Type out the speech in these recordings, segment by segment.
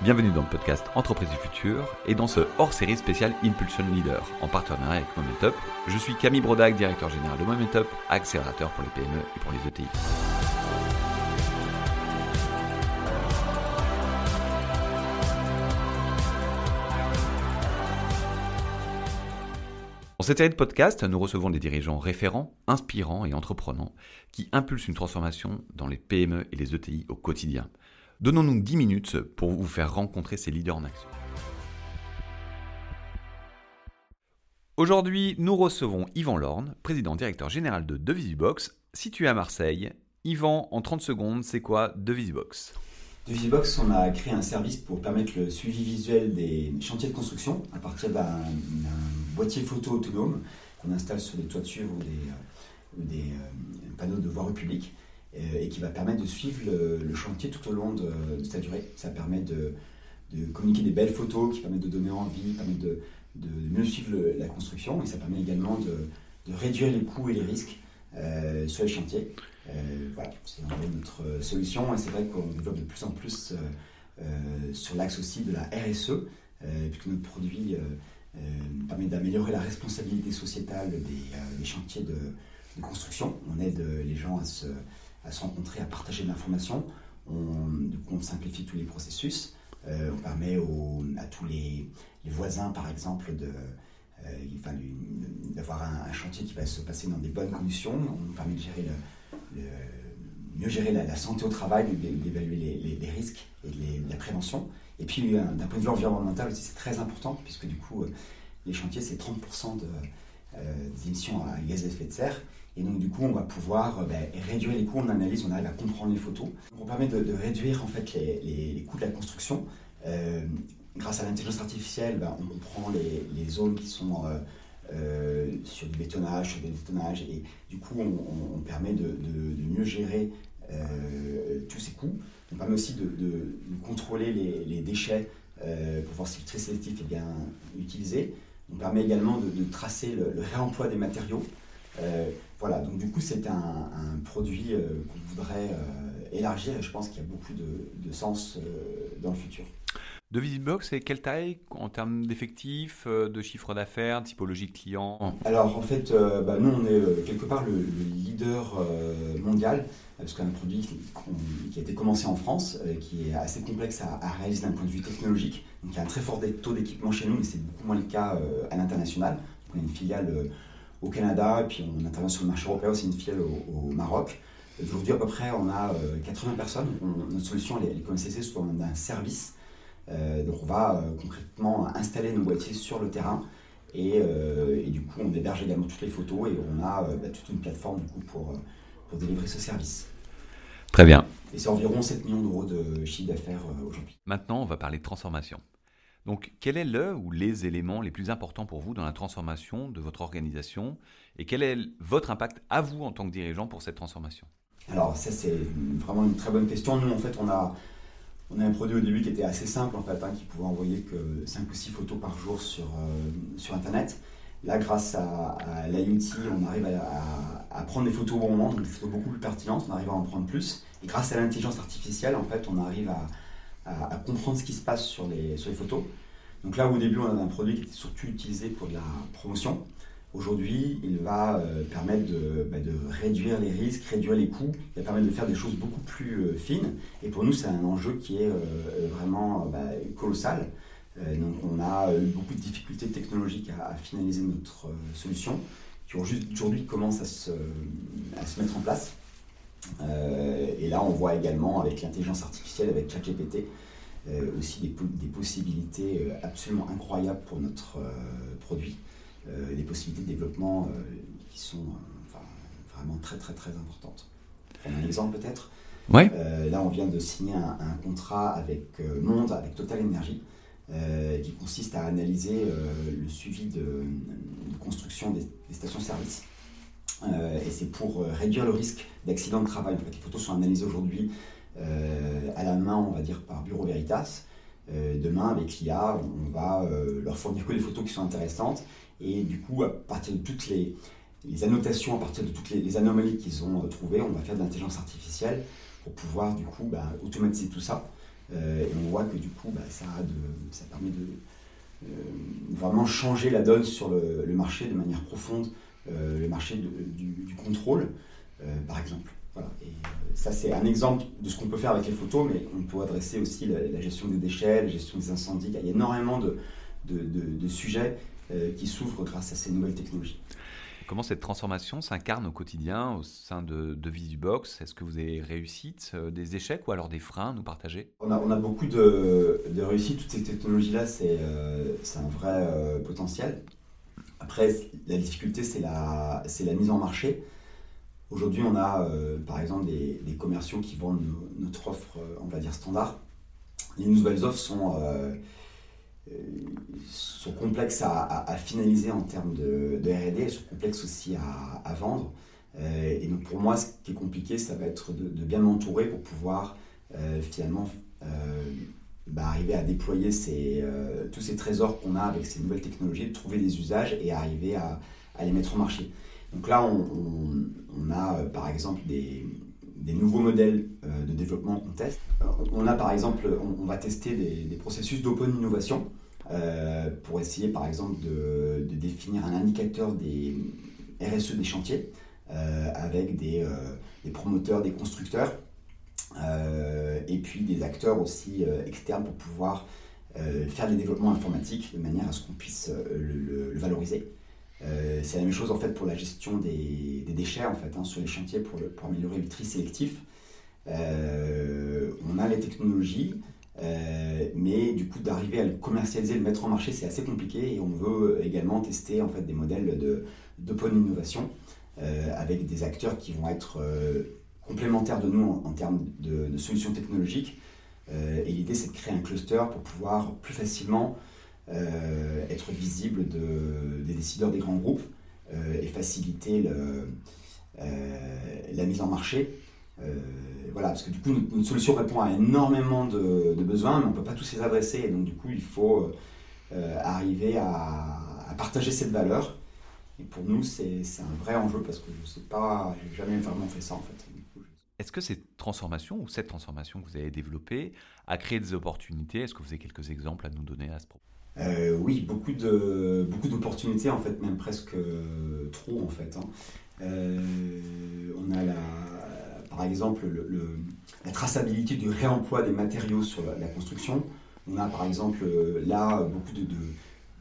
Bienvenue dans le podcast Entreprise du futur et dans ce hors-série spécial Impulsion Leader en partenariat avec Momentup. Je suis Camille Brodac, directeur général de Momentup, accélérateur pour les PME et pour les ETI. Dans cette série de podcasts, nous recevons des dirigeants référents, inspirants et entreprenants qui impulsent une transformation dans les PME et les ETI au quotidien. Donnons-nous 10 minutes pour vous faire rencontrer ces leaders en action. Aujourd'hui, nous recevons Yvan Lorne, président directeur général de Devisibox, situé à Marseille. Yvan, en 30 secondes, c'est quoi Devisibox? Devisibox, on a créé un service pour permettre le suivi visuel des chantiers de construction à partir d'un boîtier photo autonome qu'on installe sur les toitures ou des, des euh, panneaux de voirie publique euh, et qui va permettre de suivre le, chantier tout au long de, sa durée. Ça permet de, communiquer des belles photos qui permettent de donner envie, permet de, mieux suivre la construction et ça permet également de, réduire les coûts et les risques euh, sur les chantiers. voilà, c'est notre solution et c'est vrai qu'on développe de plus en plus sur l'axe aussi de la RSE, puisque notre produit euh, permet d'améliorer la responsabilité sociétale des, euh, chantiers de, construction. On aide euh, les gens à se, à se rencontrer, à partager de l'information. On, simplifie tous les processus. on permet à tous les, voisins, par exemple, de, d'avoir un, chantier qui va se passer dans des bonnes conditions. On permet de mieux gérer la, santé au travail, d'évaluer les, risques et la prévention. Et puis, euh, d'un point de vue environnemental aussi, c'est très important, puisque du coup, euh, les chantiers, c'est 30% de, euh, des émissions à gaz à effet de serre. Et donc, du coup, on va pouvoir ben, réduire les coûts, on analyse, on arrive à comprendre les photos. on permet de, réduire en fait les, coûts de la construction. grâce à l'intelligence artificielle, ben, on comprend les, zones qui sont sur du bétonnage, sur du bétonnage, et du coup, on, permet de, mieux gérer tous ces coûts. On permet aussi de, contrôler les, déchets euh, pour voir si le tri sélectif est bien utilisé. On permet également de, tracer le, réemploi des matériaux. Euh, voilà, donc du coup, c'est un, produit euh, qu'on voudrait élargir et je pense qu'il y a beaucoup de, sens dans le futur. De Visitbox, c'est quelle taille en termes d'effectifs, de chiffre d'affaires, typologie de clients? Alors en fait, bah, nous on est quelque part le leader mondial parce qu'un produit qui, a été commencé en France, euh, qui est assez complexe à, réaliser d'un point de vue technologique. Donc il y a un très fort taux d'équipement chez nous, mais c'est beaucoup moins le cas euh, à l'international. On a une filiale euh, au Canada, et puis on intervient sur le marché européen, c'est une filiale au, Maroc. Aujourd'hui, à peu près, on a 80 personnes. notre solution, elle est, comme CC sous forme d'un service. donc on va concrètement installer nos boîtiers sur le terrain. Et, du coup, on héberge également toutes les photos et on a bah, toute une plateforme du coup, pour pour délivrer ce service. Très bien. Et c'est environ 7 millions d'euros de chiffre d'affaires euh, aujourd'hui. Maintenant, on va parler de transformation. Donc, quel est le ou les éléments les plus importants pour vous dans la transformation de votre organisation et quel est votre impact à vous en tant que dirigeant pour cette transformation? Alors, ça, c'est vraiment une très bonne question. Nous, en fait, on a, on a un produit au début qui était assez simple, en fait, hein, qui pouvait envoyer que 5 ou 6 photos par jour sur, euh, sur Internet. Là, grâce à, l'IoT, on arrive à, prendre des photos au bon moment, donc des photos beaucoup plus pertinentes, on arrive à en prendre plus. Et grâce à l'intelligence artificielle, en fait, on arrive à, comprendre ce qui se passe sur les, photos. Donc là, au début, on avait un produit qui était surtout utilisé pour de la promotion. Aujourd'hui, il va euh, permettre bah, de, réduire les risques, réduire les coûts, il va permettre de faire des choses beaucoup plus euh, fines. Et pour nous, c'est un enjeu qui est euh, vraiment bah, colossal. Donc on a eu beaucoup de difficultés technologiques à, finaliser notre solution, qui aujourd'hui commence à à se, mettre en place. Euh, et là, on voit également avec l'intelligence artificielle, avec ChatGPT, aussi des, des, possibilités absolument incroyables pour notre produit, des possibilités de développement qui sont vraiment très très très importantes. un exemple peut-être? Ouais. là, on vient de signer un, un contrat avec Monde, avec Total Energy, euh, qui consiste à analyser euh, le suivi de, construction des, stations-service. Euh, et c'est pour réduire le risque d'accident de travail. En fait, les photos sont analysées aujourd'hui à la main, on va dire, par Bureau Veritas. demain, avec l'IA, on va leur fournir que les photos qui sont intéressantes. Et du coup, à partir de toutes les, annotations, à partir de toutes les, anomalies qu'ils ont trouvées, on va faire de l'intelligence artificielle pour pouvoir du coup bah, automatiser tout ça et on voit que du coup, bah, ça permet de vraiment changer la donne sur le, marché de manière profonde, le marché du, contrôle, par exemple. Et ça, c'est un exemple de ce qu'on peut faire avec les photos, mais on peut adresser aussi la, gestion des déchets, la gestion des incendies. Il y a énormément de, de, sujets qui s'ouvrent grâce à ces nouvelles technologies. Comment cette transformation s'incarne au quotidien au sein de, de Visibox? Est-ce que vous avez réussites, euh, des échecs ou alors des freins à nous partager? On a, on a, beaucoup de, réussites. Toutes ces technologies-là, c'est euh, un vrai euh, potentiel. Après, la difficulté, c'est la, la mise en marché. Aujourd'hui, on a par exemple des, commerciaux qui vendent notre offre, on va dire standard. Les nouvelles offres sont sont complexes à, finaliser en termes de, RD, elles sont complexes aussi à, vendre. Euh, et donc pour moi, ce qui est compliqué, ça va être de, bien m'entourer pour pouvoir euh, finalement euh, bah, arriver à déployer tous ces trésors qu'on a avec ces nouvelles technologies, trouver des usages et arriver à, les mettre en marché. Donc là, on, a par exemple des, nouveaux modèles de développement qu'on teste. On a par exemple, on, va tester des, processus d'open innovation. Euh, pour essayer par exemple de, définir un indicateur des RSE des chantiers euh, avec euh, des, promoteurs, des constructeurs et puis des acteurs aussi externes pour pouvoir faire des développements informatiques de manière à ce qu'on puisse le, valoriser. c'est la même chose en fait pour la gestion des, déchets en fait hein, sur les chantiers pour, améliorer le tri sélectif. on a les technologies, euh, mais du coup, d'arriver à le commercialiser, le mettre en marché, c'est assez compliqué et on veut également tester en fait, des modèles d'open innovation euh, avec des acteurs qui vont être euh, complémentaires de nous en, termes de, solutions technologiques. et l'idée, c'est de créer un cluster pour pouvoir plus facilement être visible de, des décideurs des grands groupes et faciliter la mise en marché euh, voilà, parce que du coup, notre, solution répond à énormément de, besoins, mais on ne peut pas tous les adresser. Et donc, du coup, il faut euh, arriver à, partager cette valeur. Et pour nous, c'est un vrai enjeu parce que je ne sais pas, j'ai jamais vraiment fait ça en fait. Est-ce que cette transformation ou cette transformation que vous avez développée a créé des opportunités? Est-ce que vous avez quelques exemples à nous donner à ce propos? Euh, Oui, beaucoup de beaucoup d'opportunités en fait, même presque trop en fait. Hein. on a la, par exemple la traçabilité du réemploi des matériaux sur la, construction. On a par exemple euh, là beaucoup de,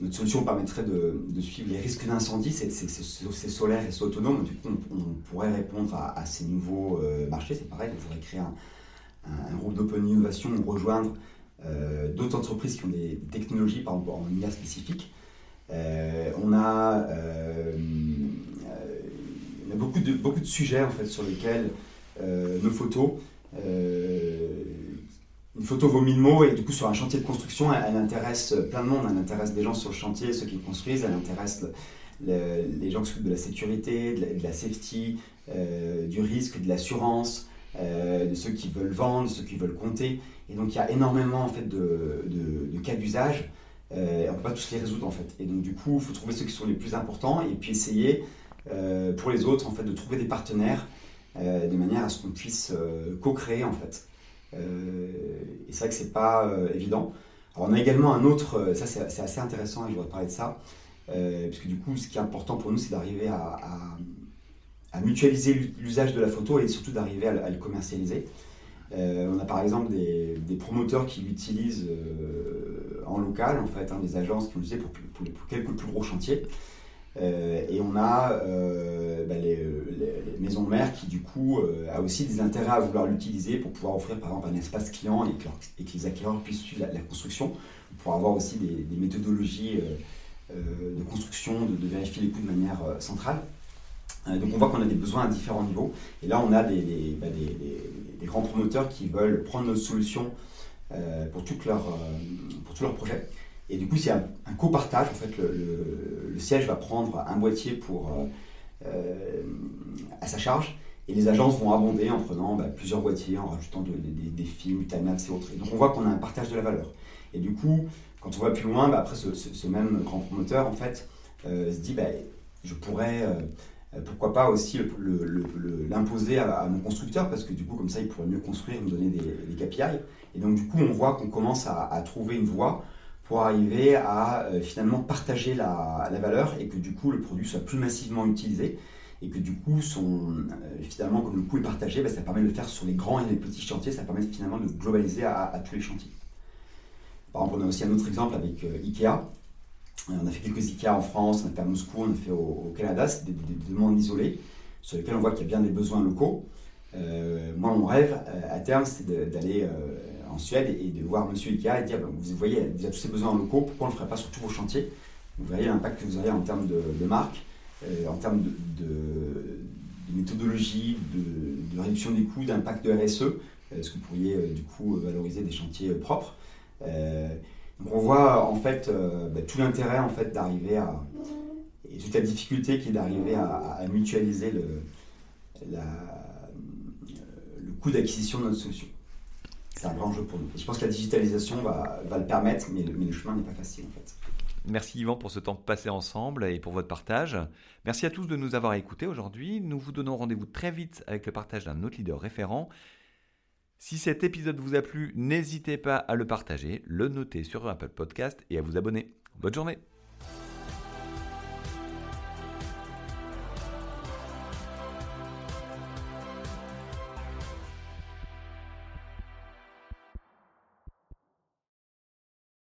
notre solution permettrait de, suivre les risques d'incendie, c'est solaire et c'est autonome, du coup on, pourrait répondre à, ces nouveaux euh, marchés, c'est pareil, on pourrait créer un, groupe d'open innovation ou rejoindre euh, d'autres entreprises qui ont des technologies par en IA spécifique. on a, beaucoup, de, beaucoup de sujets en fait sur lesquels euh, nos photos. Euh, une photo vaut mille mots et du coup sur un chantier de construction, elle, intéresse plein de monde, elle intéresse des gens sur le chantier, ceux qui construisent, elle intéresse les gens qui s'occupent de la sécurité, de la, safety, euh, du risque, de l'assurance, de ceux qui veulent vendre, de ceux qui veulent compter. Et donc il y a énormément en fait de, cas d'usage. on ne peut pas tous les résoudre en fait. Et donc du coup, il faut trouver ceux qui sont les plus importants et puis essayer pour les autres en fait de trouver des partenaires euh, de manière à ce qu'on puisse euh, co-créer en fait. Euh, et c'est vrai que c'est pas évident. Alors on a également un autre, ça c'est assez intéressant je voudrais parler de ça, puisque du coup ce qui est important pour nous c'est d'arriver à, à, mutualiser l'usage de la photo et surtout d'arriver à, le commercialiser. on a par exemple des, promoteurs qui l'utilisent en local, en fait, hein, des agences qui l'utilisent pour, quelques plus gros chantiers. Euh, et on a euh, bah, les, maisons mères qui du coup euh, a aussi des intérêts à vouloir l'utiliser pour pouvoir offrir par exemple un espace client et que, les acquéreurs puissent suivre la, construction, pour avoir aussi des, méthodologies de construction, de, vérifier les coûts de manière centrale. donc on voit qu'on a des besoins à différents niveaux. Et là on a des, bah, grands promoteurs qui veulent prendre notre solution pour, tout leur, pour tous leurs projets. Et du coup, c'est un, un copartage. En fait, le, siège va prendre un boîtier pour, euh, euh, à sa charge. Et les agences vont abonder en prenant bah, plusieurs boîtiers, en rajoutant des, films, time-lapse et autres. donc on voit qu'on a un partage de la valeur. Et du coup, quand on va plus loin, bah, après ce, même grand promoteur, en fait, euh, se dit, bah, je pourrais pourquoi pas aussi l'imposer à, mon constructeur, parce que du coup, comme ça, il pourrait mieux construire, me donner des, KPI. Et donc, du coup, on voit qu'on commence à, trouver une voie arriver à finalement partager la, valeur et que du coup, le produit soit plus massivement utilisé et que du coup, son, finalement, comme le coût est partagé, bah, ça permet de le faire sur les grands et les petits chantiers, ça permet finalement de globaliser à tous les chantiers. Par exemple, on a aussi un autre exemple avec euh, Ikea. On a fait quelques Ikea en France, on a fait à Moscou, on a fait au, Canada, c'est des, demandes isolées sur lesquelles on voit qu'il y a bien des besoins locaux. Euh, moi, mon rêve euh, à terme, c'est d'aller en Suède et de voir Monsieur Ikea et dire vous voyez, il y a déjà tous ces besoins locaux, pourquoi on ne le ferait pas sur tous vos chantiers? Vous voyez l'impact que vous aurez en termes de, marque, en termes de, méthodologie, de, réduction des coûts, d'impact de RSE. Est-ce que vous pourriez du coup valoriser des chantiers propres? Euh, on voit en fait euh, bah, tout l'intérêt en fait d'arriver à et toute la difficulté qui est d'arriver à, mutualiser le, le coût d'acquisition de notre solution. C'est un grand enjeu pour nous. je pense que la digitalisation va, va le permettre, mais le, mais le chemin n'est pas facile en fait. Merci Yvan pour ce temps passé ensemble et pour votre partage. Merci à tous de nous avoir écoutés aujourd'hui. Nous vous donnons rendez-vous très vite avec le partage d'un autre leader référent. Si cet épisode vous a plu, n'hésitez pas à le partager, le noter sur Apple Podcast et à vous abonner. Bonne journée